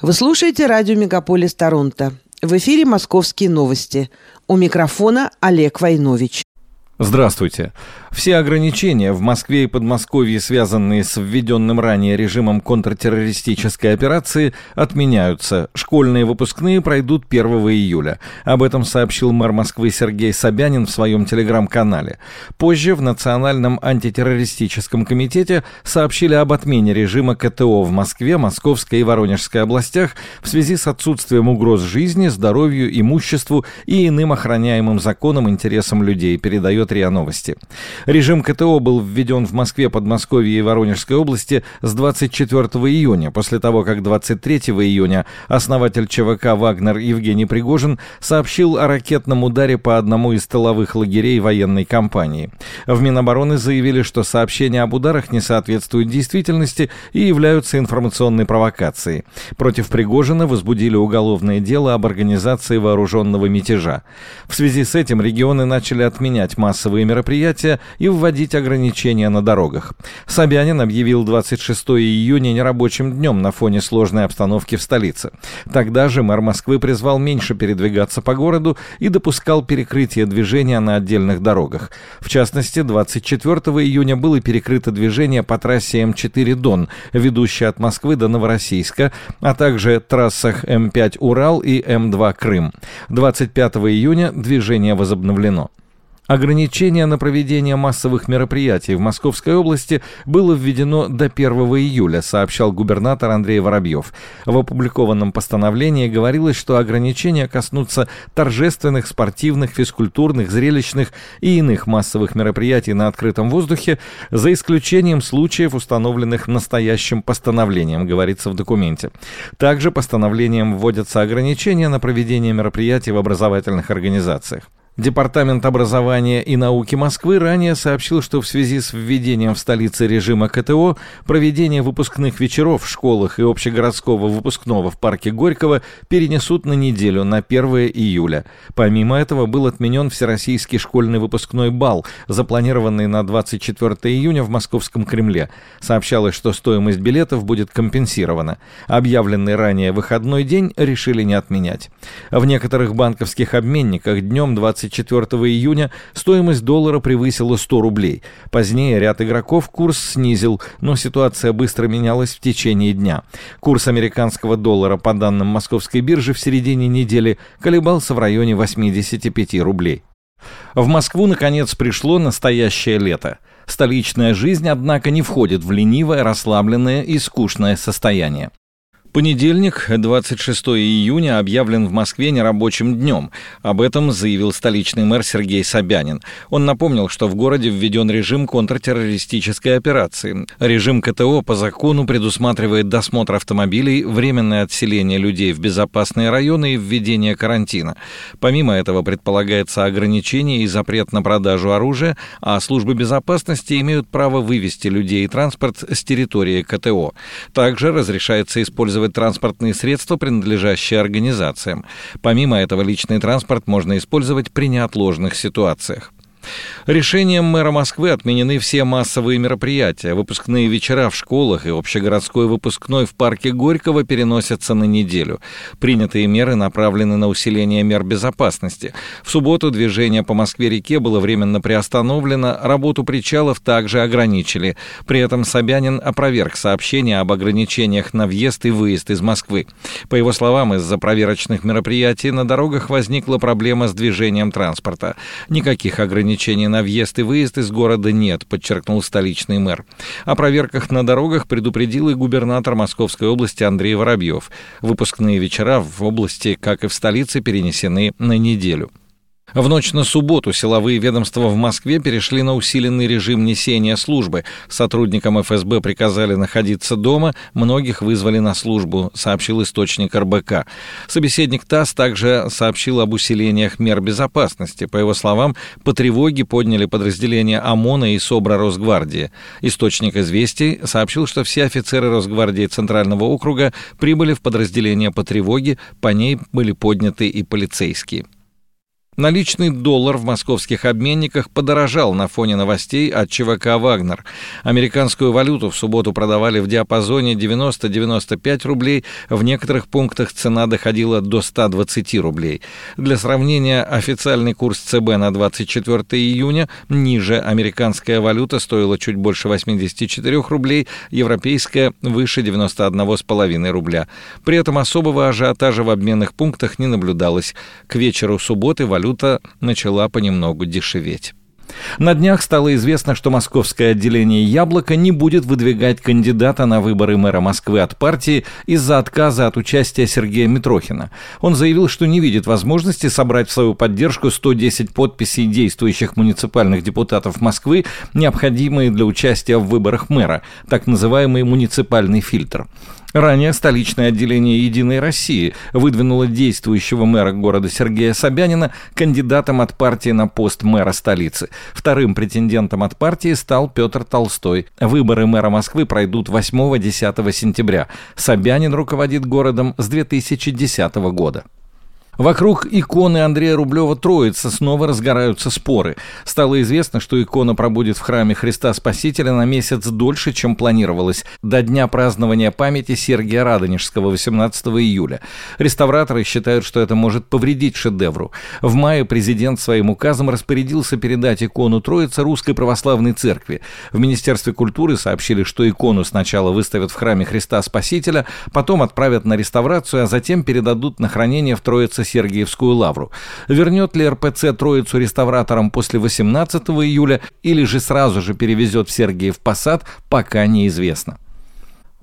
Вы слушаете радио «Мегаполис Торонто». В эфире «Московские новости». У микрофона Олег Войнович. Здравствуйте. Все ограничения в Москве и Подмосковье, связанные с введенным ранее режимом контртеррористической операции, отменяются. Школьные выпускные пройдут 1 июля. Об этом сообщил мэр Москвы Сергей Собянин в своем телеграм-канале. Позже в Национальном антитеррористическом комитете сообщили об отмене режима КТО в Москве, Московской и Воронежской областях в связи с отсутствием угроз жизни, здоровью, имуществу и иным охраняемым законом интересам людей, передает РИА Новости. Режим КТО был введен в Москве, Подмосковье и Воронежской области с 24 июня, после того, как 23 июня основатель ЧВК «Вагнер» Евгений Пригожин сообщил о ракетном ударе по одному из тыловых лагерей военной кампании. В Минобороны заявили, что сообщения об ударах не соответствуют действительности и являются информационной провокацией. Против Пригожина возбудили уголовное дело об организации вооруженного мятежа. В связи с этим регионы начали отменять массовые мероприятия, и вводить ограничения на дорогах. Собянин объявил 26 июня нерабочим днем на фоне сложной обстановки в столице. Тогда же мэр Москвы призвал меньше передвигаться по городу и допускал перекрытие движения на отдельных дорогах. В частности, 24 июня было перекрыто движение по трассе М4 Дон, ведущей от Москвы до Новороссийска, а также трассах М5 Урал и М2 Крым. 25 июня движение возобновлено. Ограничение на проведение массовых мероприятий в Московской области было введено до 1 июля, сообщал губернатор Андрей Воробьев. В опубликованном постановлении говорилось, что ограничения коснутся торжественных, спортивных, физкультурных, зрелищных и иных массовых мероприятий на открытом воздухе, за исключением случаев, установленных настоящим постановлением, говорится в документе. Также постановлением вводятся ограничения на проведение мероприятий в образовательных организациях. Департамент образования и науки Москвы ранее сообщил, что в связи с введением в столице режима КТО проведение выпускных вечеров в школах и общегородского выпускного в парке Горького перенесут на неделю, на 1 июля. Помимо этого был отменен Всероссийский школьный выпускной бал, запланированный на 24 июня в Московском Кремле. Сообщалось, что стоимость билетов будет компенсирована. Объявленный ранее выходной день решили не отменять. В некоторых банковских обменниках днем 20 24 июня стоимость доллара превысила 100 рублей. Позднее ряд игроков курс снизил, но ситуация быстро менялась в течение дня. Курс американского доллара по данным московской биржи в середине недели колебался в районе 85 рублей. В Москву, наконец, пришло настоящее лето. Столичная жизнь, однако, не входит в ленивое, расслабленное и скучное состояние. Понедельник, 26 июня, объявлен в Москве нерабочим днем. Об этом заявил столичный мэр Сергей Собянин. Он напомнил, что в городе введен режим контртеррористической операции. Режим КТО по закону предусматривает досмотр автомобилей, временное отселение людей в безопасные районы и введение карантина. Помимо этого предполагается ограничение и запрет на продажу оружия, а службы безопасности имеют право вывести людей и транспорт с территории КТО. Также разрешается использовать использовать транспортные средства, принадлежащие организациям. Помимо этого, личный транспорт можно использовать при неотложных ситуациях. Решением мэра Москвы отменены все массовые мероприятия. Выпускные вечера в школах и общегородской выпускной в парке Горького переносятся на неделю. Принятые меры направлены на усиление мер безопасности. В субботу движение по Москве-реке было временно приостановлено, работу причалов также ограничили. При этом Собянин опроверг сообщение об ограничениях на въезд и выезд из Москвы. По его словам, из-за проверочных мероприятий на дорогах возникла проблема с движением транспорта. Никаких ограничений на въезд и выезд из города нет, подчеркнул столичный мэр. О проверках на дорогах предупредил и губернатор Московской области Андрей Воробьев. Выпускные вечера в области, как и в столице, перенесены на неделю. В ночь на субботу силовые ведомства в Москве перешли на усиленный режим несения службы. Сотрудникам ФСБ приказали находиться дома, многих вызвали на службу, сообщил источник РБК. Собеседник ТАСС также сообщил об усилениях мер безопасности. По его словам, по тревоге подняли подразделения ОМОНа и СОБРа Росгвардии. Источник известий сообщил, что все офицеры Росгвардии Центрального округа прибыли в подразделение по тревоге, по ней были подняты и полицейские. Наличный доллар в московских обменниках подорожал на фоне новостей от ЧВК «Вагнер». Американскую валюту в субботу продавали в диапазоне 90-95 рублей, в некоторых пунктах цена доходила до 120 рублей. Для сравнения, официальный курс ЦБ на 24 июня ниже американская валюта стоила чуть больше 84 рублей, европейская выше 91,5 рубля. При этом особого ажиотажа в обменных пунктах не наблюдалось. К вечеру субботы валюта валюта начала понемногу дешеветь. На днях стало известно, что московское отделение «Яблоко» не будет выдвигать кандидата на выборы мэра Москвы от партии из-за отказа от участия Сергея Митрохина. Он заявил, что не видит возможности собрать в свою поддержку 110 подписей действующих муниципальных депутатов Москвы, необходимые для участия в выборах мэра, так называемый муниципальный фильтр. Ранее столичное отделение «Единой России» выдвинуло действующего мэра города Сергея Собянина кандидатом от партии на пост мэра столицы. Вторым претендентом от партии стал Петр Толстой. Выборы мэра Москвы пройдут 8-10 сентября. Собянин руководит городом с 2010 года. Вокруг иконы Андрея Рублева Троица снова разгораются споры. Стало известно, что икона пробудет в храме Христа Спасителя на месяц дольше, чем планировалось, до дня празднования памяти Сергия Радонежского 18 июля. Реставраторы считают, что это может повредить шедевру. В мае президент своим указом распорядился передать икону Троицы Русской Православной Церкви. В Министерстве культуры сообщили, что икону сначала выставят в храме Христа Спасителя, потом отправят на реставрацию, а затем передадут на хранение в Троице Сергиевскую лавру. Вернет ли РПЦ Троицу реставраторам после 18 июля или же сразу же перевезет в Сергиев Посад, пока неизвестно.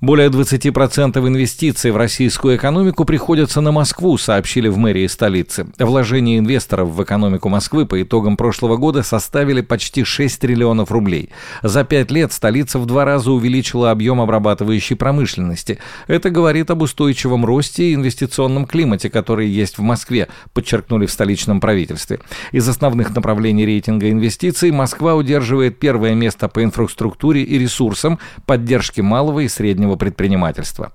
Более 20% инвестиций в российскую экономику приходятся на Москву, сообщили в мэрии столицы. Вложения инвесторов в экономику Москвы по итогам прошлого года составили почти 6 триллионов рублей. За пять лет столица в два раза увеличила объем обрабатывающей промышленности. Это говорит об устойчивом росте и инвестиционном климате, который есть в Москве, подчеркнули в столичном правительстве. Из основных направлений рейтинга инвестиций Москва удерживает первое место по инфраструктуре и ресурсам, поддержке малого и среднего среднего предпринимательства.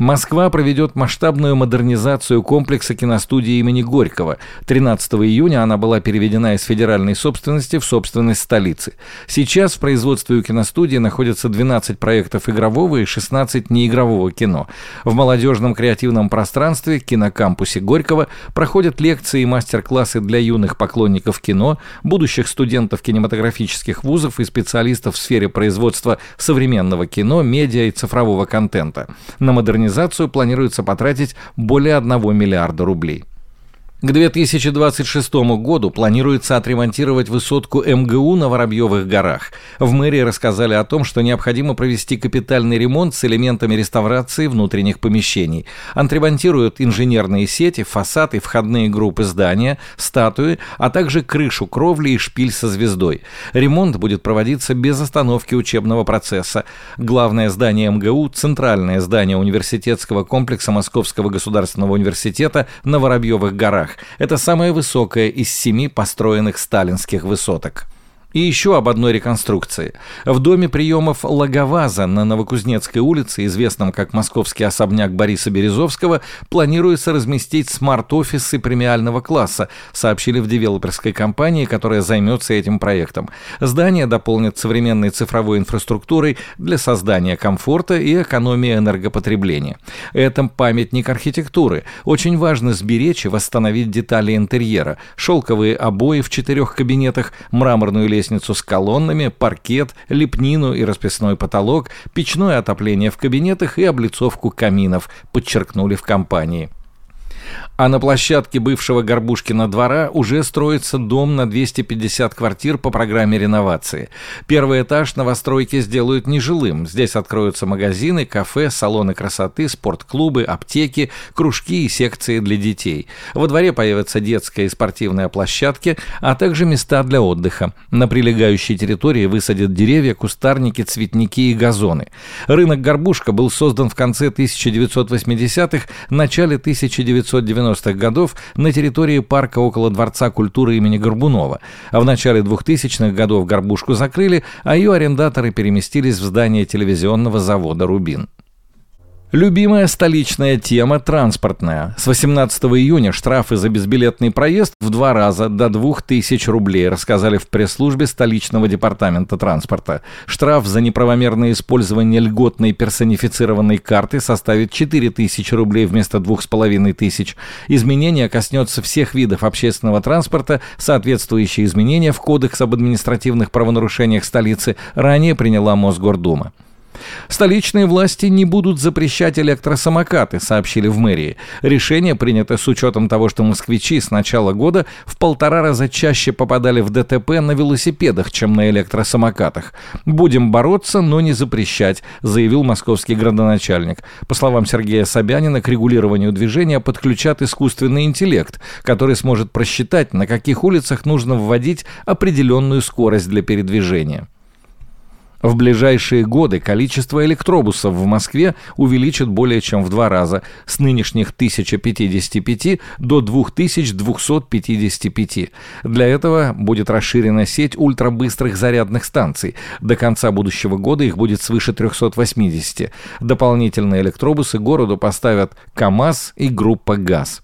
Москва проведет масштабную модернизацию комплекса киностудии имени Горького. 13 июня она была переведена из федеральной собственности в собственность столицы. Сейчас в производстве у киностудии находятся 12 проектов игрового и 16 неигрового кино. В молодежном креативном пространстве кинокампусе Горького проходят лекции и мастер-классы для юных поклонников кино, будущих студентов кинематографических вузов и специалистов в сфере производства современного кино, медиа и цифрового контента. На модернизацию организацию планируется потратить более 1 миллиарда рублей. К 2026 году планируется отремонтировать высотку МГУ на Воробьевых горах. В мэрии рассказали о том, что необходимо провести капитальный ремонт с элементами реставрации внутренних помещений. Отремонтируют инженерные сети, фасад и входные группы здания, статуи, а также крышу кровли и шпиль со звездой. Ремонт будет проводиться без остановки учебного процесса. Главное здание МГУ – центральное здание университетского комплекса Московского государственного университета на Воробьевых горах. Это самая высокая из семи построенных сталинских высоток. И еще об одной реконструкции. В доме приемов Лаговаза на Новокузнецкой улице, известном как московский особняк Бориса Березовского, планируется разместить смарт-офисы премиального класса, сообщили в девелоперской компании, которая займется этим проектом. Здание дополнит современной цифровой инфраструктурой для создания комфорта и экономии энергопотребления. Это памятник архитектуры. Очень важно сберечь и восстановить детали интерьера. Шелковые обои в четырех кабинетах, мраморную лестницу лестницу с колоннами, паркет, лепнину и расписной потолок, печное отопление в кабинетах и облицовку каминов, подчеркнули в компании. А на площадке бывшего Горбушкина двора уже строится дом на 250 квартир по программе реновации. Первый этаж новостройки сделают нежилым. Здесь откроются магазины, кафе, салоны красоты, спортклубы, аптеки, кружки и секции для детей. Во дворе появятся детская и спортивная площадки, а также места для отдыха. На прилегающей территории высадят деревья, кустарники, цветники и газоны. Рынок Горбушка был создан в конце 1980-х, начале 1990-х 90-х годов на территории парка около Дворца культуры имени Горбунова, а в начале 2000-х годов горбушку закрыли, а ее арендаторы переместились в здание телевизионного завода «Рубин». Любимая столичная тема – транспортная. С 18 июня штрафы за безбилетный проезд в два раза до 2000 рублей, рассказали в пресс-службе столичного департамента транспорта. Штраф за неправомерное использование льготной персонифицированной карты составит 4000 рублей вместо 2500. Изменение коснется всех видов общественного транспорта. Соответствующие изменения в Кодекс об административных правонарушениях столицы ранее приняла Мосгордума. Столичные власти не будут запрещать электросамокаты, сообщили в мэрии. Решение принято с учетом того, что москвичи с начала года в полтора раза чаще попадали в ДТП на велосипедах, чем на электросамокатах. Будем бороться, но не запрещать, заявил московский градоначальник. По словам Сергея Собянина, к регулированию движения подключат искусственный интеллект, который сможет просчитать, на каких улицах нужно вводить определенную скорость для передвижения. В ближайшие годы количество электробусов в Москве увеличит более чем в два раза, с нынешних 1055 до 2255. Для этого будет расширена сеть ультрабыстрых зарядных станций. До конца будущего года их будет свыше 380. Дополнительные электробусы городу поставят КАМАЗ и группа ГАЗ.